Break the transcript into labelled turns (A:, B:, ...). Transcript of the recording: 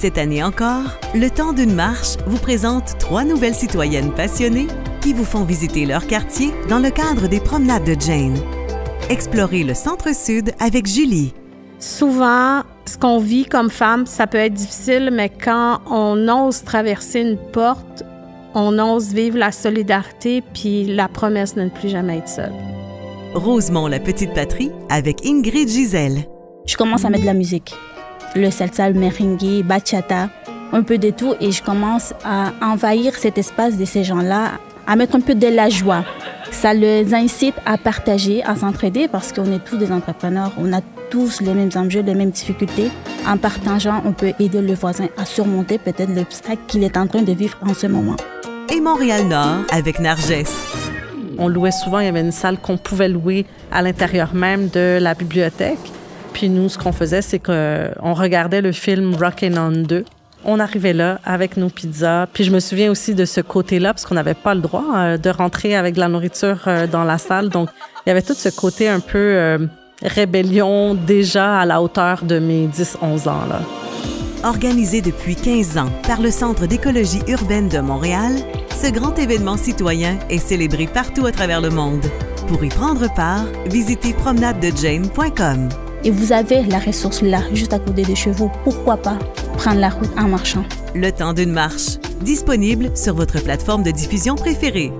A: Cette année encore, le temps d'une marche vous présente trois nouvelles citoyennes passionnées qui vous font visiter leur quartier dans le cadre des promenades de Jane. Explorez le centre-sud avec Julie.
B: Souvent, ce qu'on vit comme femme, ça peut être difficile, mais quand on ose traverser une porte, on ose vivre la solidarité puis la promesse de ne plus jamais être seule.
A: Rosemont, la petite patrie, avec Ingrid Gisèle.
C: Je commence à mettre de la musique. Le salsa, le merengue, bachata, un peu de tout. Et je commence à envahir cet espace de ces gens-là, à mettre un peu de la joie. Ça les incite à partager, à s'entraider parce qu'on est tous des entrepreneurs. On a tous les mêmes enjeux, les mêmes difficultés. En partageant, on peut aider le voisin à surmonter peut-être l'obstacle qu'il est en train de vivre en ce moment.
A: Et Montréal-Nord avec Narges.
D: On louait souvent, il y avait une salle qu'on pouvait louer à l'intérieur même de la bibliothèque. Puis nous, ce qu'on faisait, c'est qu'on regardait le film Rockin' On 2. On arrivait là avec nos pizzas. Puis je me souviens aussi de ce côté-là, parce qu'on n'avait pas le droit euh, de rentrer avec de la nourriture euh, dans la salle. Donc, il y avait tout ce côté un peu euh, rébellion déjà à la hauteur de mes 10-11 ans. Là.
A: Organisé depuis 15 ans par le Centre d'écologie urbaine de Montréal, ce grand événement citoyen est célébré partout à travers le monde. Pour y prendre part, visitez promenadedejane.com.
C: Et vous avez la ressource là, juste à côté de chez vous. Pourquoi pas prendre la route en marchant?
A: Le temps d'une marche, disponible sur votre plateforme de diffusion préférée.